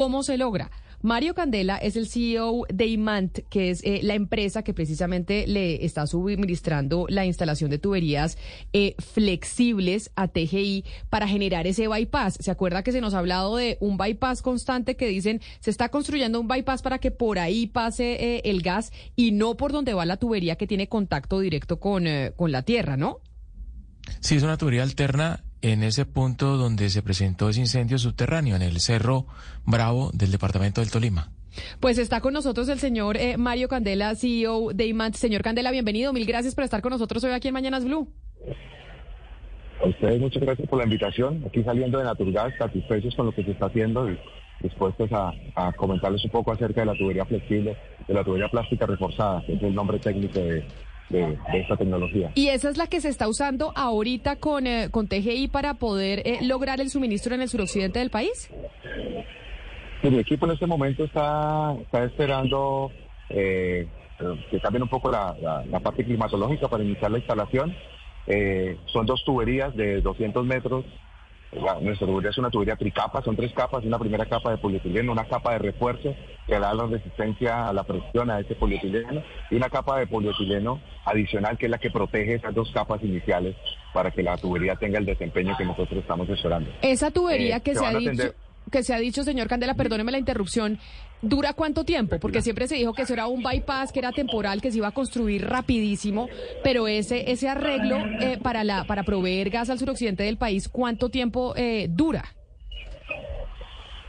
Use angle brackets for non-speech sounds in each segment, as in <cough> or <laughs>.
¿Cómo se logra? Mario Candela es el CEO de IMANT, que es eh, la empresa que precisamente le está suministrando la instalación de tuberías eh, flexibles a TGI para generar ese bypass. ¿Se acuerda que se nos ha hablado de un bypass constante que dicen se está construyendo un bypass para que por ahí pase eh, el gas y no por donde va la tubería que tiene contacto directo con, con la tierra, ¿no? Sí, es una tubería alterna en ese punto donde se presentó ese incendio subterráneo, en el Cerro Bravo del departamento del Tolima. Pues está con nosotros el señor eh, Mario Candela, CEO de IMANT. Señor Candela, bienvenido. Mil gracias por estar con nosotros hoy aquí en Mañanas Blue. A ustedes muchas gracias por la invitación. Aquí saliendo de Naturgas, satisfechos con lo que se está haciendo y dispuestos a, a comentarles un poco acerca de la tubería flexible, de la tubería plástica reforzada, que es el nombre técnico de, de, de esta tecnología. Y esa es la que se está usando ahorita con, eh, con TGI para poder eh, lograr el suministro en el suroccidente del país. Mi equipo en este momento está, está esperando eh, que cambien un poco la, la- la parte climatológica para iniciar la instalación. Eh, son dos tuberías de 200 metros. La- nuestra tubería es una tubería tricapa, son tres capas, una primera capa de polietileno, una capa de refuerzo que da la resistencia a la presión a ese polietileno y una capa de polietileno adicional que es la que protege esas dos capas iniciales para que la tubería tenga el desempeño que nosotros estamos esperando. Esa tubería Eh, que se se ha dicho que se ha dicho, señor Candela, perdóneme la interrupción, ¿dura cuánto tiempo? Porque siempre se dijo que eso era un bypass, que era temporal, que se iba a construir rapidísimo, pero ese ese arreglo eh, para la para proveer gas al suroccidente del país, ¿cuánto tiempo eh, dura?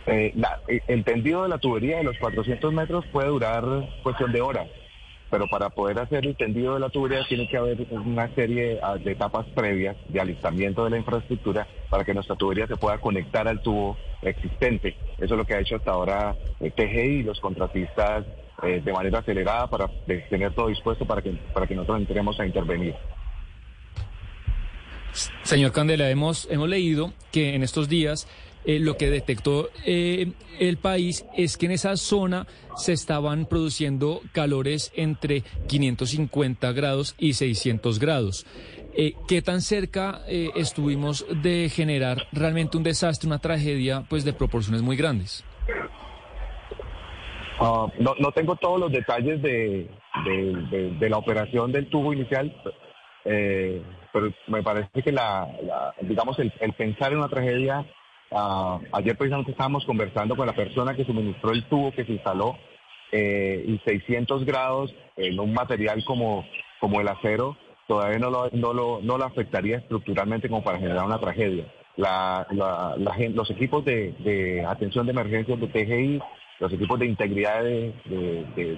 Eh, la- eh, el tendido de la tubería de los 400 metros puede durar cuestión de horas, pero para poder hacer el tendido de la tubería tiene que haber una serie ah, de etapas previas de alistamiento de la infraestructura para que nuestra tubería se pueda conectar al tubo existente. Eso es lo que ha hecho hasta ahora eh, TGI y los contratistas eh, de manera acelerada para tener todo dispuesto para que, para que nosotros entremos a intervenir. Señor Candela, hemos, hemos leído que en estos días eh, lo que detectó eh, el país es que en esa zona se estaban produciendo calores entre 550 grados y 600 grados. Eh, ¿Qué tan cerca eh, estuvimos de generar realmente un desastre, una tragedia, pues de proporciones muy grandes? Ah, no, no tengo todos los detalles de, de- de- de la operación del tubo inicial, eh, pero me parece que la, la- digamos, el, el pensar en una tragedia, ah, ayer precisamente estábamos conversando con la persona que suministró el tubo que se instaló eh, y 600 grados en un material como, como el acero todavía no lo, no, lo, no lo afectaría estructuralmente como para generar una tragedia. La- la- la los equipos de, atención de emergencias de TGI, los equipos de integridad de-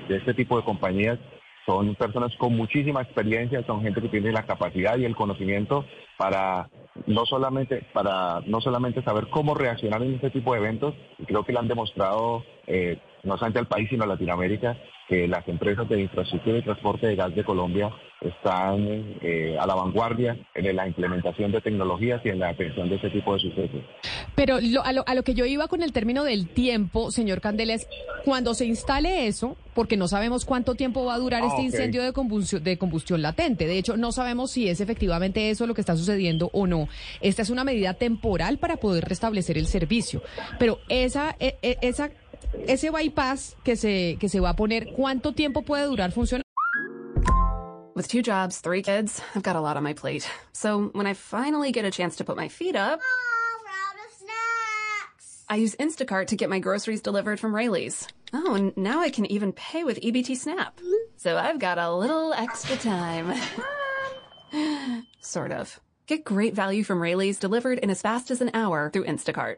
de este tipo de compañías son personas con muchísima experiencia, son gente que tiene la capacidad y el conocimiento para no solamente para no solamente saber cómo reaccionar en este tipo de eventos, creo que lo han demostrado eh, no solamente al país sino a Latinoamérica que las empresas de infraestructura y transporte de gas de Colombia están eh, a la vanguardia en la implementación de tecnologías y en la atención de este tipo de sucesos. Pero lo- a, lo, a lo que yo iba con el término del tiempo, señor Candela, es cuando se instale eso, porque no sabemos cuánto tiempo va a durar Ah, este incendio de combustión, de combustión latente. De hecho, no sabemos si es efectivamente eso lo que está sucediendo o no. Esta es una medida temporal para poder restablecer el servicio. Pero esa, e- e- esa, ese bypass que se, que se va a poner, ¿cuánto tiempo puede durar funcionando? With two jobs, three kids, I've got a lot on my plate. So when I finally get a chance to put my feet up, I use Instacart to get my groceries delivered from Rayleigh's. Oh, and now I can even pay with EBT Snap. So I've got a little extra time. <laughs> sort of. Get great value from Rayleigh's delivered in as fast as an hour through Instacart.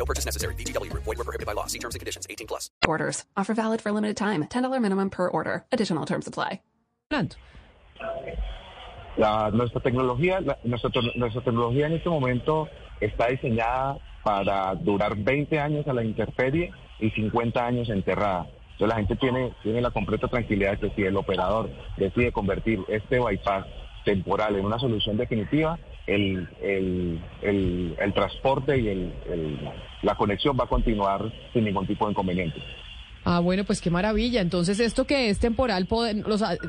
No purchase necessary. VGW Group. Void were prohibited by law. See terms and conditions. 18 plus. Orders. Offer valid for a limited time. $10 minimum per order. Additional terms apply. La- nuestra tecnología, la- nuestra, te- nuestra tecnología en este momento está diseñada para durar 20 años a la intemperie y 50 años enterrada. Entonces la gente tiene, tiene la completa tranquilidad que si el operador decide convertir este bypass temporal en una solución definitiva, el, el, el, el transporte y el, el- la conexión va a continuar sin ningún tipo de inconveniente. Ah, bueno, pues qué maravilla. Entonces, esto que es temporal,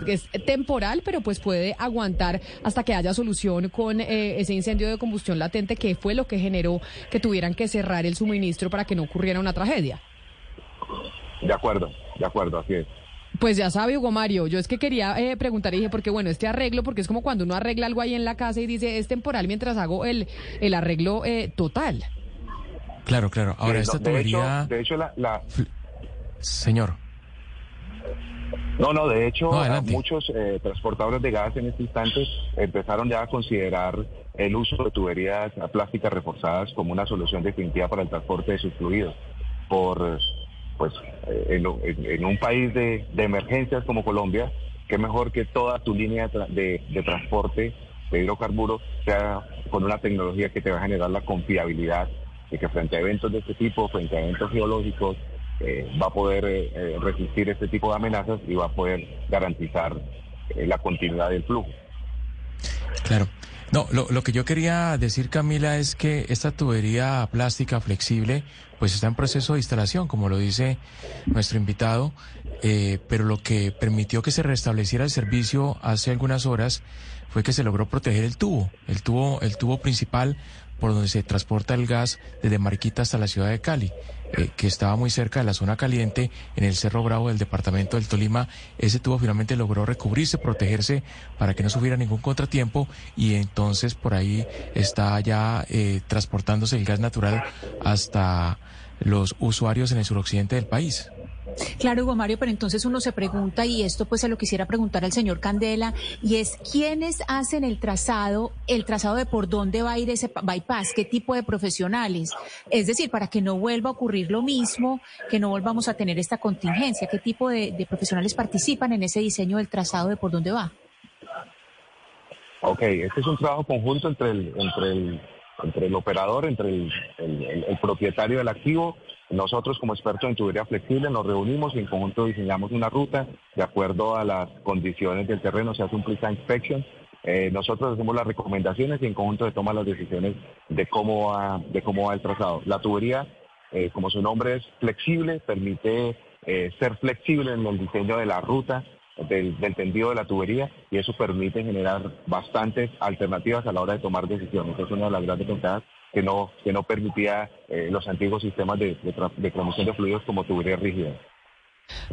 que es temporal, pero pues puede aguantar hasta que haya solución con eh, ese incendio de combustión latente, que fue lo que generó que tuvieran que cerrar el suministro para que no ocurriera una tragedia. De acuerdo, de acuerdo, así es. Pues ya sabe, Hugo Mario, yo es que quería eh, preguntar y dije, porque bueno, este arreglo, porque es como cuando uno arregla algo ahí en la casa y dice, es temporal mientras hago el, el arreglo eh, total. Claro, claro. Ahora, esta no, de hecho, tubería... de hecho la- la, Señor. No, no, de hecho, No, muchos eh, transportadores de gas en este instante empezaron ya a considerar el uso de tuberías plásticas reforzadas como una solución definitiva para el transporte de sus fluidos. Por, pues, eh, en, en- un país de, emergencias como Colombia, qué mejor que toda tu línea de, tra- de- de transporte de hidrocarburos sea con una tecnología que te va a generar la confiabilidad de que frente a eventos de este tipo, frente a eventos geológicos, eh, va a poder eh, resistir este tipo de amenazas y va a poder garantizar la continuidad del flujo. Claro. No, lo, lo que yo quería decir, Camila, es que esta tubería plástica flexible, pues está en proceso de instalación, como lo dice nuestro invitado, eh, pero lo que permitió que se restableciera el servicio hace algunas horas fue que se logró proteger el tubo, el tubo, el tubo principal por donde se transporta el gas desde Mariquita hasta la ciudad de Cali, eh, que estaba muy cerca de la zona caliente en el Cerro Bravo del departamento del Tolima. Ese tubo finalmente logró recubrirse, protegerse para que no sufriera ningún contratiempo y entonces por ahí está ya eh, transportándose el gas natural hasta los usuarios en el suroccidente del país. Claro, Hugo Mario, pero entonces uno se pregunta, y esto pues se lo quisiera preguntar al señor Candela, y es quiénes hacen el trazado, el trazado de por dónde va a ir ese pa- bypass, qué tipo de profesionales. Es decir, para que no vuelva a ocurrir lo mismo, que no volvamos a tener esta contingencia, qué tipo de, profesionales participan en ese diseño del trazado de por dónde va. Ok, este es un trabajo conjunto entre el, entre el, entre el operador, entre el propietario del activo. Nosotros como expertos en tubería flexible nos reunimos y en conjunto diseñamos una ruta de acuerdo a las condiciones del terreno, se hace un pre inspection. Eh, nosotros hacemos las recomendaciones y en conjunto se toman las decisiones de cómo va, el trazado. La tubería, eh, como su nombre es flexible, permite eh, ser flexible en el diseño de la ruta del, del tendido de la tubería y eso permite generar bastantes alternativas a la hora de tomar decisiones. Es una de las grandes ventajas que no, que no permitía eh, los antiguos sistemas de, de, de transmisión de fluidos como tuberías rígidas.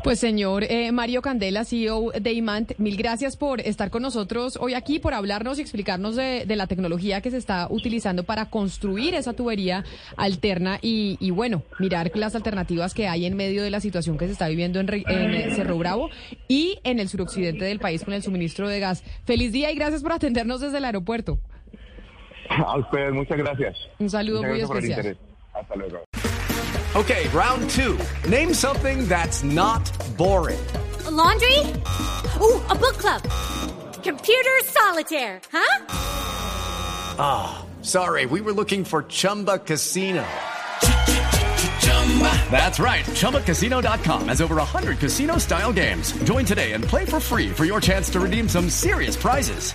Pues señor eh, Mario Candela, CEO de Imant, mil gracias por estar con nosotros hoy aquí, por hablarnos y explicarnos de, la tecnología que se está utilizando para construir esa tubería alterna y, bueno, mirar las alternativas que hay en medio de la situación que se está viviendo en, en, eh, Cerro Bravo y en el suroccidente del país con el suministro de gas. Feliz día y gracias por atendernos desde el aeropuerto. A ustedes, muchas gracias. Un saludo Muchas muy gracias por el especial. Hasta luego. Okay, round two. Name something that's not boring. laundry? Ooh, a book club. Computer solitaire, huh? Ah, sorry, we were looking for Chumba Casino. That's right. ChumbaCasino.com has over 100 casino style games. Join today and play for free for your chance to redeem some serious prizes.